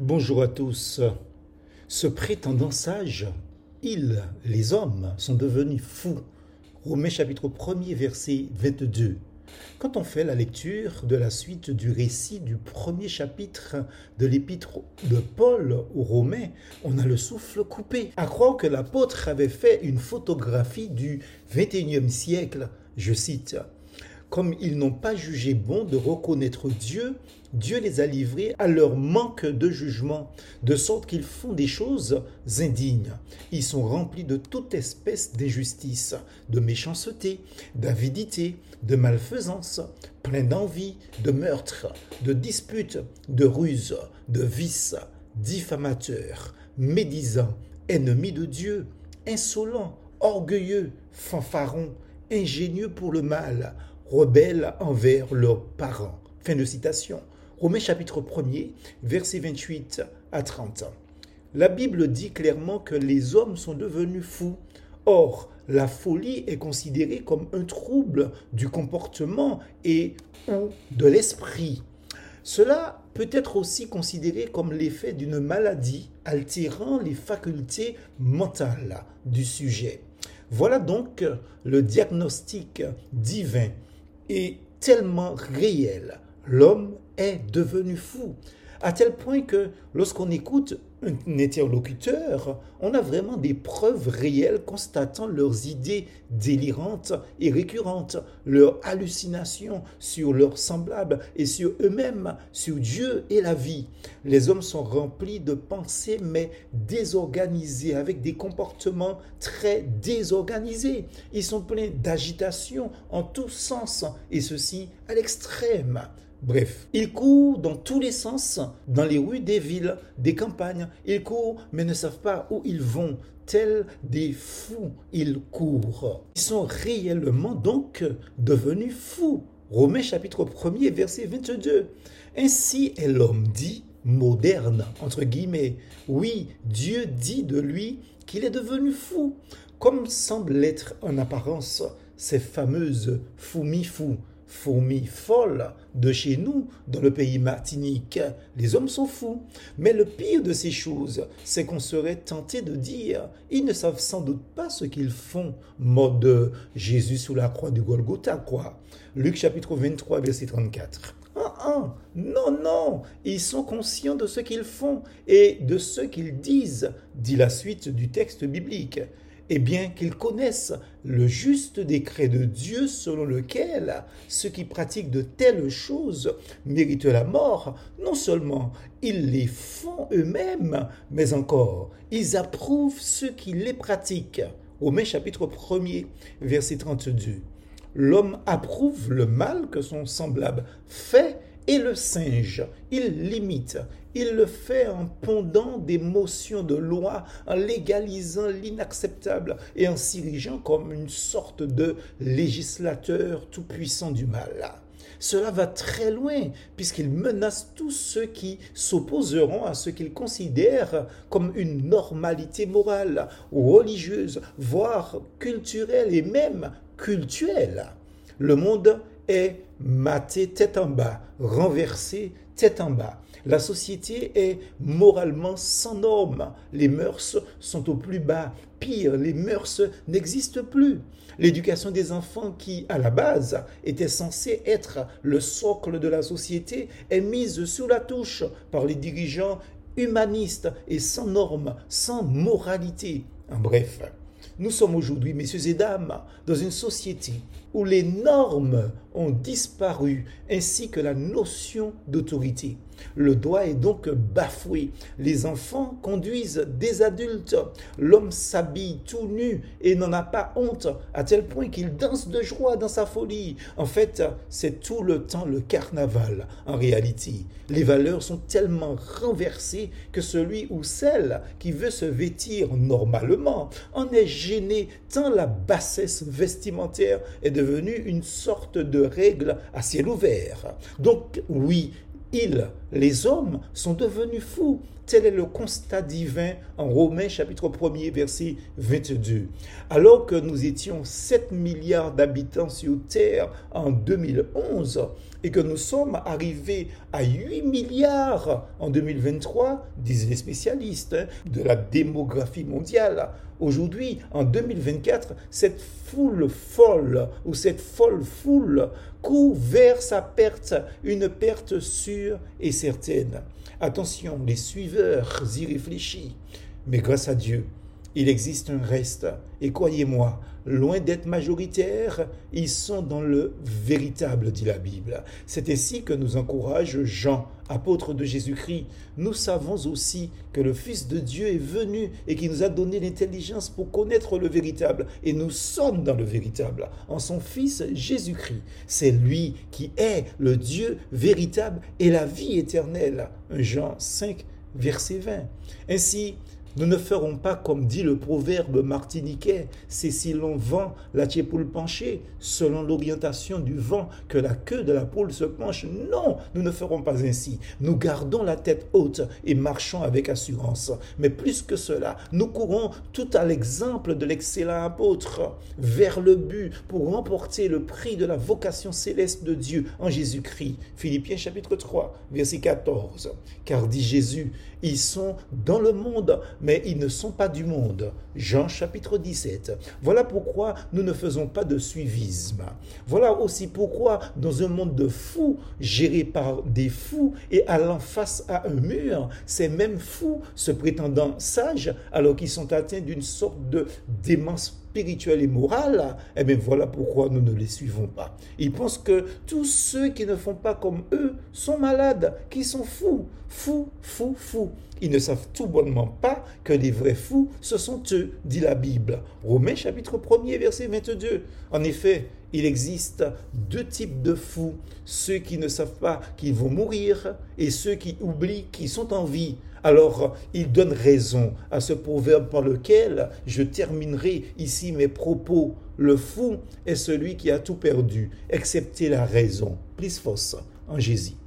Bonjour à tous. Ce prétendant sage, ils, les hommes, sont devenus fous. Romains chapitre 1er verset 22. Quand on fait la lecture de la suite du récit du premier chapitre de l'épître de Paul aux Romains, on a le souffle coupé. À croire que l'apôtre avait fait une photographie du 21e siècle, je cite, comme ils n'ont pas jugé bon de reconnaître Dieu, Dieu les a livrés à leur manque de jugement, de sorte qu'ils font des choses indignes. Ils sont remplis de toute espèce d'injustice, de méchanceté, d'avidité, de malfaisance, pleins d'envie, de meurtre, de disputes, de ruse, de vices, diffamateurs, médisants, ennemis de Dieu, insolents, orgueilleux, fanfarons, ingénieux pour le mal, rebelles envers leurs parents. Fin de citation. Romains chapitre 1er, versets 28 à 30. La Bible dit clairement que les hommes sont devenus fous. Or, la folie est considérée comme un trouble du comportement et ou de l'esprit. Cela peut être aussi considéré comme l'effet d'une maladie altérant les facultés mentales du sujet. Voilà donc le diagnostic divin est tellement réel. L'homme est devenu fou, à tel point que lorsqu'on écoute un interlocuteur, on a vraiment des preuves réelles constatant leurs idées délirantes et récurrentes, leurs hallucinations sur leurs semblables et sur eux-mêmes, sur Dieu et la vie. Les hommes sont remplis de pensées mais désorganisées, avec des comportements très désorganisés. Ils sont pleins d'agitation en tous sens, et ceci à l'extrême. Bref, ils courent dans tous les sens, dans les rues des villes, des campagnes. Ils courent, mais ne savent pas où ils vont. Tels des fous, ils courent. Ils sont réellement donc devenus fous. Romains chapitre 1er, verset 22. Ainsi est l'homme dit moderne, entre guillemets. Oui, Dieu dit de lui qu'il est devenu fou, comme semble l'être en apparence ces fameuses fous-mi-fous fourmis folles de chez nous, dans le pays Martinique. Les hommes sont fous. Mais le pire de ces choses, c'est qu'on serait tenté de dire, ils ne savent sans doute pas ce qu'ils font, mode Jésus sous la croix du Golgotha, quoi. Luc chapitre 23, verset 34. Ah, ah, non, non, ils sont conscients de ce qu'ils font et de ce qu'ils disent, dit la suite du texte biblique et bien qu'ils connaissent le juste décret de Dieu selon lequel ceux qui pratiquent de telles choses méritent la mort, non seulement ils les font eux-mêmes, mais encore ils approuvent ceux qui les pratiquent. Romains chapitre 1er, verset 32. L'homme approuve le mal que son semblable fait et le singe, il limite, il le fait en pondant des motions de loi, en légalisant l'inacceptable et en s'irigeant comme une sorte de législateur tout-puissant du mal. Cela va très loin, puisqu'il menace tous ceux qui s'opposeront à ce qu'il considère comme une normalité morale, religieuse, voire culturelle et même cultuelle. Le monde est maté tête en bas, renversé tête en bas. La société est moralement sans normes. Les mœurs sont au plus bas. Pire, les mœurs n'existent plus. L'éducation des enfants qui, à la base, était censée être le socle de la société, est mise sous la touche par les dirigeants humanistes et sans normes, sans moralité. En bref, nous sommes aujourd'hui, messieurs et dames, dans une société où les normes ont disparu, ainsi que la notion d'autorité. Le droit est donc bafoué. Les enfants conduisent des adultes. L'homme s'habille tout nu et n'en a pas honte, à tel point qu'il danse de joie dans sa folie. En fait, c'est tout le temps le carnaval. En réalité, les valeurs sont tellement renversées que celui ou celle qui veut se vêtir normalement en est gêné tant la bassesse vestimentaire est devenue une sorte de règle à ciel ouvert. Donc oui, ils, les hommes, sont devenus fous. Tel est le constat divin en Romains chapitre 1er verset 22. Alors que nous étions 7 milliards d'habitants sur Terre en 2011, et que nous sommes arrivés à 8 milliards en 2023, disent les spécialistes hein, de la démographie mondiale. Aujourd'hui, en 2024, cette foule folle ou cette folle foule court vers sa perte, une perte sûre et certaine. Attention, les suiveurs y réfléchissent, mais grâce à Dieu, il existe un reste. Et croyez-moi, loin d'être majoritaires, ils sont dans le véritable, dit la Bible. C'est ainsi que nous encourage Jean, apôtre de Jésus-Christ. Nous savons aussi que le Fils de Dieu est venu et qui nous a donné l'intelligence pour connaître le véritable. Et nous sommes dans le véritable, en son Fils Jésus-Christ. C'est lui qui est le Dieu véritable et la vie éternelle. Jean 5, verset 20. Ainsi, nous ne ferons pas comme dit le proverbe martiniquais, c'est si l'on vend la poule penchée selon l'orientation du vent que la queue de la poule se penche. Non, nous ne ferons pas ainsi. Nous gardons la tête haute et marchons avec assurance. Mais plus que cela, nous courons tout à l'exemple de l'excellent apôtre vers le but pour remporter le prix de la vocation céleste de Dieu en Jésus-Christ. Philippiens chapitre 3, verset 14. Car dit Jésus, ils sont dans le monde, ils ne sont pas du monde. Jean chapitre 17. Voilà pourquoi nous ne faisons pas de suivisme. Voilà aussi pourquoi dans un monde de fous, géré par des fous et allant face à un mur, ces mêmes fous se prétendant sages alors qu'ils sont atteints d'une sorte de démence spirituelle et morale, eh bien voilà pourquoi nous ne les suivons pas. Ils pensent que tous ceux qui ne font pas comme eux sont malades, qui sont fous, fous, fous, fous. Ils ne savent tout bonnement pas que les vrais fous, ce sont eux, dit la Bible. Romains chapitre 1er, verset 22. En effet, il existe deux types de fous, ceux qui ne savent pas qu'ils vont mourir et ceux qui oublient qu'ils sont en vie. Alors, il donne raison à ce proverbe par lequel je terminerai ici mes propos. Le fou est celui qui a tout perdu, excepté la raison. Plus force en Jésus.